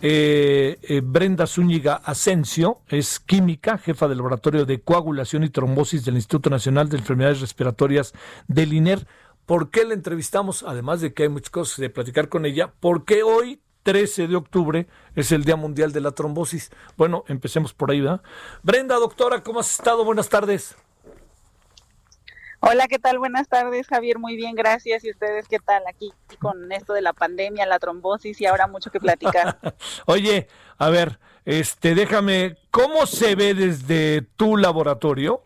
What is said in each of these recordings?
Eh, eh, Brenda Zúñiga Asensio es química, jefa del laboratorio de coagulación y trombosis del Instituto Nacional de Enfermedades Respiratorias del INER. ¿Por qué la entrevistamos? Además de que hay muchas cosas de platicar con ella, porque hoy 13 de octubre es el Día Mundial de la Trombosis. Bueno, empecemos por ahí, ¿verdad? Brenda, doctora, ¿cómo has estado? Buenas tardes. Hola, ¿qué tal? Buenas tardes, Javier. Muy bien, gracias. ¿Y ustedes qué tal aquí con esto de la pandemia, la trombosis y ahora mucho que platicar? Oye, a ver, este, déjame, ¿cómo se ve desde tu laboratorio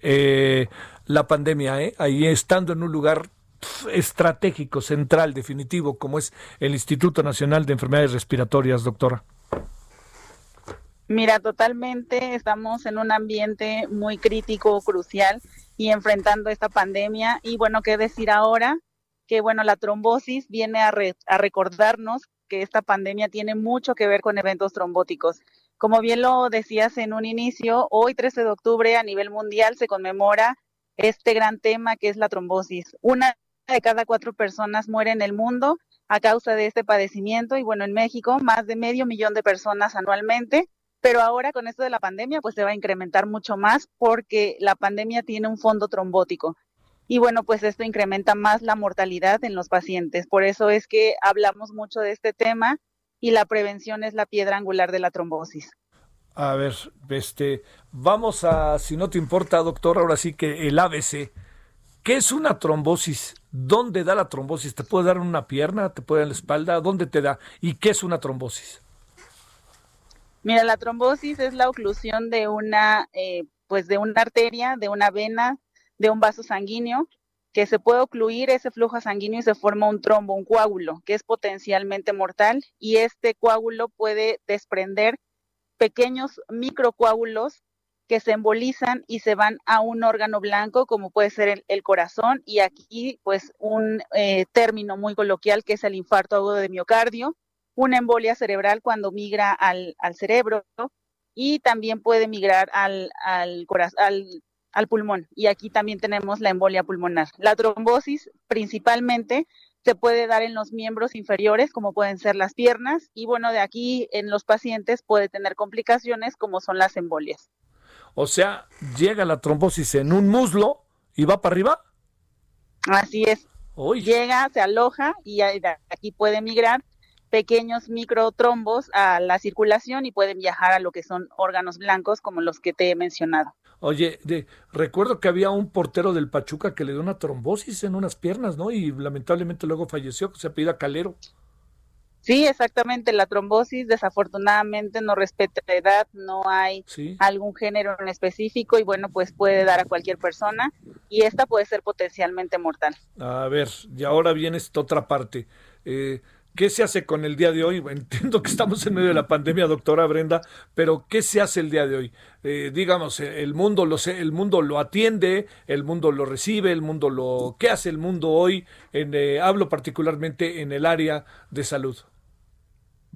eh, la pandemia? Eh? Ahí estando en un lugar estratégico, central, definitivo, como es el Instituto Nacional de Enfermedades Respiratorias, doctora. Mira, totalmente estamos en un ambiente muy crítico, crucial y enfrentando esta pandemia. Y bueno, qué decir ahora, que bueno, la trombosis viene a, a recordarnos que esta pandemia tiene mucho que ver con eventos trombóticos. Como bien lo decías en un inicio, hoy 13 de octubre a nivel mundial se conmemora este gran tema que es la trombosis. Una de cada cuatro personas muere en el mundo a causa de este padecimiento y bueno, en México más de medio millón de personas anualmente pero ahora con esto de la pandemia, pues se va a incrementar mucho más porque la pandemia tiene un fondo trombótico. Y bueno, pues esto incrementa más la mortalidad en los pacientes. Por eso es que hablamos mucho de este tema y la prevención es la piedra angular de la trombosis. A ver, este, vamos a, si no te importa, doctor, ahora sí que el ABC. ¿Qué es una trombosis? ¿Dónde da la trombosis? ¿Te puede dar en una pierna? ¿Te puede dar en la espalda? ¿Dónde te da? ¿Y qué es una trombosis? Mira, la trombosis es la oclusión de una, eh, pues de una arteria, de una vena, de un vaso sanguíneo, que se puede ocluir ese flujo sanguíneo y se forma un trombo, un coágulo, que es potencialmente mortal, y este coágulo puede desprender pequeños microcoágulos que se embolizan y se van a un órgano blanco, como puede ser el, corazón, y aquí, pues, un eh, término muy coloquial que es el infarto agudo de miocardio, una embolia cerebral cuando migra al, al cerebro y también puede migrar al, al, al, al pulmón. Y aquí también tenemos la embolia pulmonar. La trombosis principalmente se puede dar en los miembros inferiores, como pueden ser las piernas, y bueno, de aquí en los pacientes puede tener complicaciones como son las embolias. O sea, llega la trombosis en un muslo y va para arriba. Así es. Llega, se aloja y aquí puede migrar pequeños microtrombos a la circulación y pueden viajar a lo que son órganos blancos como los que te he mencionado. Oye, de, recuerdo que había un portero del Pachuca que le dio una trombosis en unas piernas, ¿no? Y lamentablemente luego falleció, se apellida Calero. Sí, exactamente. La trombosis desafortunadamente no respeta la edad, no hay algún género en específico y bueno, pues puede dar a cualquier persona y esta puede ser potencialmente mortal. A ver, y ahora viene esta otra parte. Eh, ¿Qué se hace con el día de hoy? Entiendo que estamos en medio de la pandemia, doctora Brenda, pero ¿qué se hace el día de hoy? Eh, digamos, el mundo, lo, el mundo lo atiende, el mundo lo recibe, el mundo lo... ¿Qué hace el mundo hoy? En, eh, hablo particularmente en el área de salud.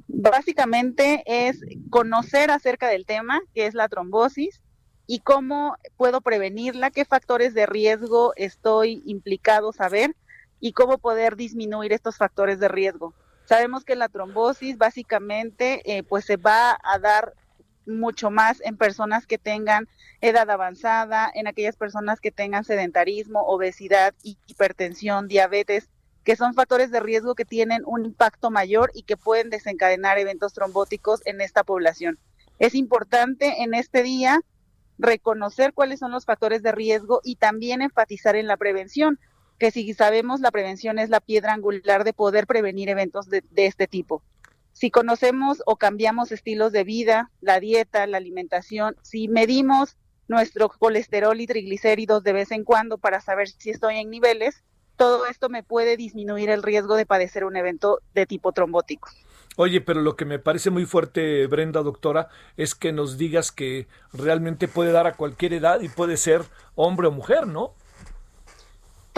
Básicamente es conocer acerca del tema, que es la trombosis, y cómo puedo prevenirla, qué factores de riesgo estoy implicado saber y cómo poder disminuir estos factores de riesgo. Sabemos que la trombosis básicamente eh, pues se va a dar mucho más en personas que tengan edad avanzada, en aquellas personas que tengan sedentarismo, obesidad, hipertensión, diabetes, que son factores de riesgo que tienen un impacto mayor y que pueden desencadenar eventos trombóticos en esta población. Es importante en este día reconocer cuáles son los factores de riesgo y también enfatizar en la prevención que si sabemos la prevención es la piedra angular de poder prevenir eventos de, este tipo. Si conocemos o cambiamos estilos de vida, la dieta, la alimentación, si medimos nuestro colesterol y triglicéridos de vez en cuando para saber si estoy en niveles, todo esto me puede disminuir el riesgo de padecer un evento de tipo trombótico. Oye, pero lo que me parece muy fuerte, Brenda, doctora, es que nos digas que realmente puede dar a cualquier edad y puede ser hombre o mujer, ¿no?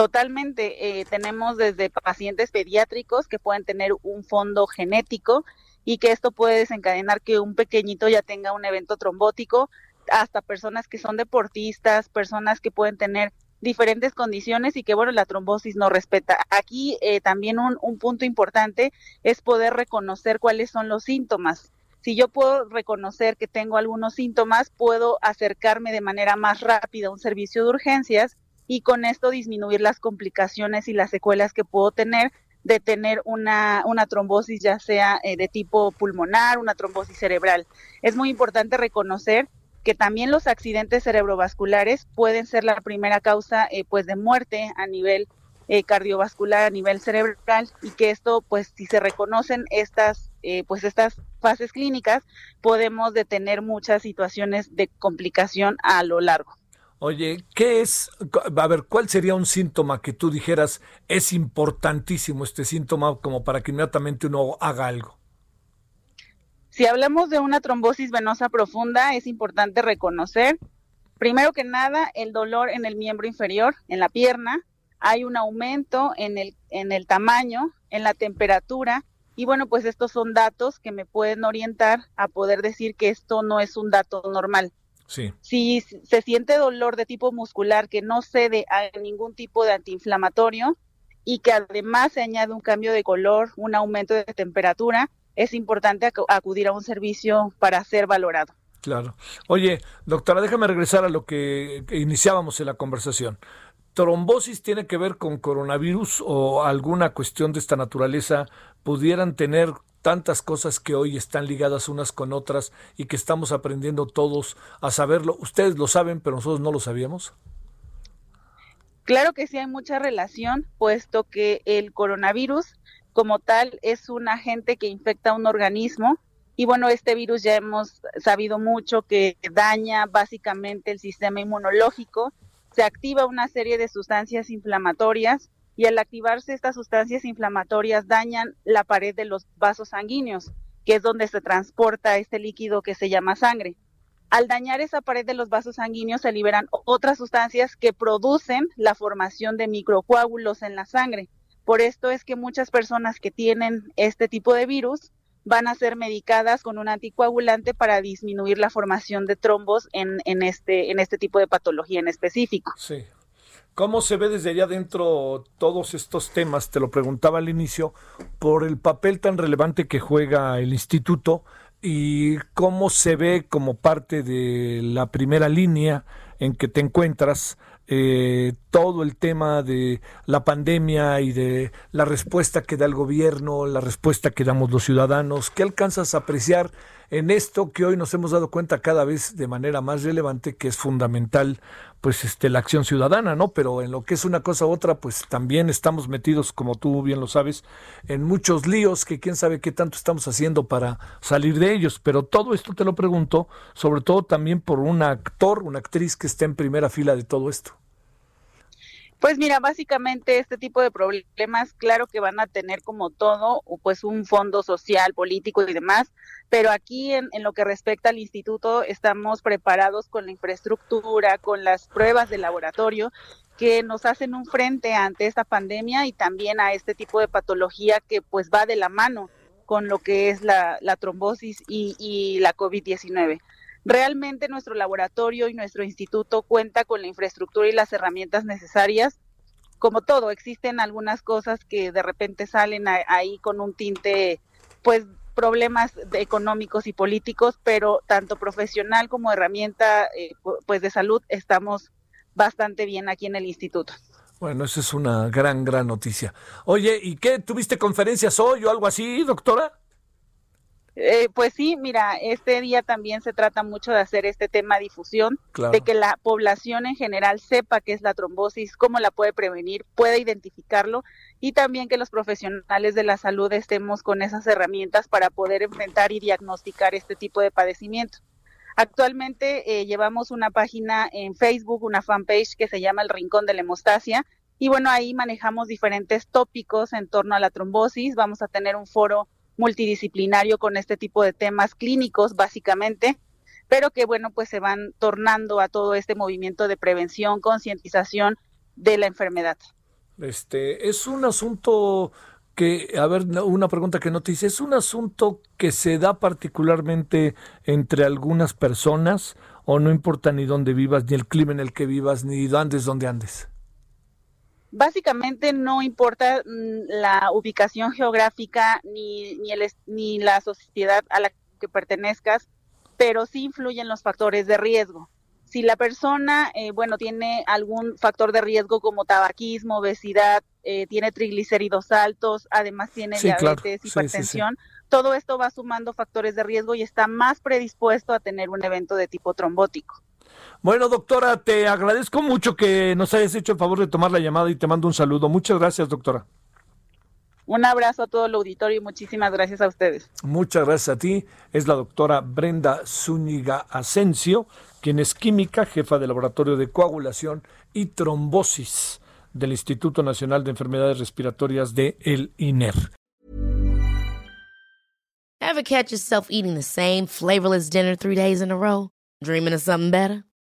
Totalmente. Eh, tenemos desde pacientes pediátricos que pueden tener un fondo genético y que esto puede desencadenar que un pequeñito ya tenga un evento trombótico, hasta personas que son deportistas, personas que pueden tener diferentes condiciones y que, bueno, la trombosis no respeta. Aquí eh, también un, un punto importante es poder reconocer cuáles son los síntomas. Si yo puedo reconocer que tengo algunos síntomas, puedo acercarme de manera más rápida a un servicio de urgencias y con esto disminuir las complicaciones y las secuelas que puedo tener de tener una, una trombosis ya sea eh, de tipo pulmonar, una trombosis cerebral. Es muy importante reconocer que también los accidentes cerebrovasculares pueden ser la primera causa eh, pues de muerte a nivel eh, cardiovascular, a nivel cerebral y que esto pues si se reconocen estas pues estas fases clínicas podemos detener muchas situaciones de complicación a lo largo. Oye, ¿qué es? A ver, ¿cuál sería un síntoma que tú dijeras es importantísimo este síntoma como para que inmediatamente uno haga algo? Si hablamos de una trombosis venosa profunda, es importante reconocer, primero que nada, el dolor en el miembro inferior, en la pierna, hay un aumento en el, en el tamaño, en la temperatura, y bueno, pues estos son datos que me pueden orientar a poder decir que esto no es un dato normal. Si se siente dolor de tipo muscular que no cede a ningún tipo de antiinflamatorio y que además se añade un cambio de color, un aumento de temperatura, es importante acudir a un servicio para ser valorado. Claro. Oye, doctora, déjame regresar a lo que iniciábamos en la conversación. ¿Trombosis tiene que ver con coronavirus o alguna cuestión de esta naturaleza pudieran tener tantas cosas que hoy están ligadas unas con otras y que estamos aprendiendo todos a saberlo. Ustedes lo saben, pero nosotros no lo sabíamos. Claro que sí hay mucha relación, puesto que el coronavirus como tal es un agente que infecta un organismo y bueno, este virus ya hemos sabido mucho que daña básicamente el sistema inmunológico, se activa una serie de sustancias inflamatorias y al activarse estas sustancias inflamatorias dañan la pared de los vasos sanguíneos, que es donde se transporta este líquido que se llama sangre. Al dañar esa pared de los vasos sanguíneos se liberan otras sustancias que producen la formación de microcoágulos en la sangre. Por esto es que muchas personas que tienen este tipo de virus van a ser medicadas con un anticoagulante para disminuir la formación de trombos en, este, este tipo de patología en específico. Sí. ¿Cómo se ve desde allá adentro todos estos temas? Te lo preguntaba al inicio, por el papel tan relevante que juega el instituto y cómo se ve como parte de la primera línea en que te encuentras eh, todo el tema de la pandemia y de la respuesta que da el gobierno, la respuesta que damos los ciudadanos, ¿qué alcanzas a apreciar en esto que hoy nos hemos dado cuenta cada vez de manera más relevante que es fundamental pues este la acción ciudadana, ¿no? Pero en lo que es una cosa u otra, pues también estamos metidos, como tú bien lo sabes, en muchos líos que quién sabe qué tanto estamos haciendo para salir de ellos, pero todo esto te lo pregunto, sobre todo también por un actor, una actriz que está en primera fila de todo esto. Pues mira, básicamente este tipo de problemas, claro que van a tener como todo, pues un fondo social, político y demás, pero aquí en, en, lo que respecta al instituto estamos preparados con la infraestructura, con las pruebas de laboratorio que nos hacen un frente ante esta pandemia y también a este tipo de patología que pues va de la mano con lo que es la, trombosis y, y la COVID-19. Realmente nuestro laboratorio y nuestro instituto cuenta con la infraestructura y las herramientas necesarias. Como todo, existen algunas cosas que de repente salen ahí con un tinte, pues problemas económicos y políticos, pero tanto profesional como herramienta eh, pues de salud estamos bastante bien aquí en el instituto. Bueno, esa es una gran, gran noticia. Oye, ¿y qué? ¿Tuviste conferencias hoy o algo así, doctora? Eh, pues sí, mira, este día también se trata mucho de hacer este tema de difusión, de que la población en general sepa qué es la trombosis, cómo la puede prevenir, pueda identificarlo y también que los profesionales de la salud estemos con esas herramientas para poder enfrentar y diagnosticar este tipo de padecimiento. Actualmente eh, llevamos una página en Facebook, una fanpage que se llama El Rincón de la Hemostasia, Y bueno, ahí manejamos diferentes tópicos en torno a la trombosis. Vamos a tener un foro multidisciplinario con este tipo de temas clínicos, básicamente, pero que bueno, pues se van tornando a todo este movimiento de prevención, concientización de la enfermedad. Este es un asunto que, a ver, una pregunta que no te hice, ¿es un asunto que se da particularmente entre algunas personas o no importa ni dónde vivas, ni el clima en el que vivas, ni andes donde andes? Básicamente no importa mm, la ubicación geográfica ni, ni, el, ni la sociedad a la que pertenezcas, pero sí influyen los factores de riesgo. Si la persona, eh, bueno, tiene algún factor de riesgo como tabaquismo, obesidad, eh, tiene triglicéridos altos, además tiene diabetes, hipertensión, todo esto va sumando factores de riesgo y está más predispuesto a tener un evento de tipo trombótico. Bueno, doctora, te agradezco mucho que nos hayas hecho el favor de tomar la llamada y te mando un saludo. Muchas gracias, doctora. Un abrazo a todo el auditorio y muchísimas gracias a ustedes. Muchas gracias a ti. Es la doctora Brenda Zúñiga Asensio, quien es química, jefa del laboratorio de coagulación y trombosis del Instituto Nacional de Enfermedades Respiratorias de el INER. Ever catch yourself eating the same flavorless dinner three days in a row? Dreaming of something better?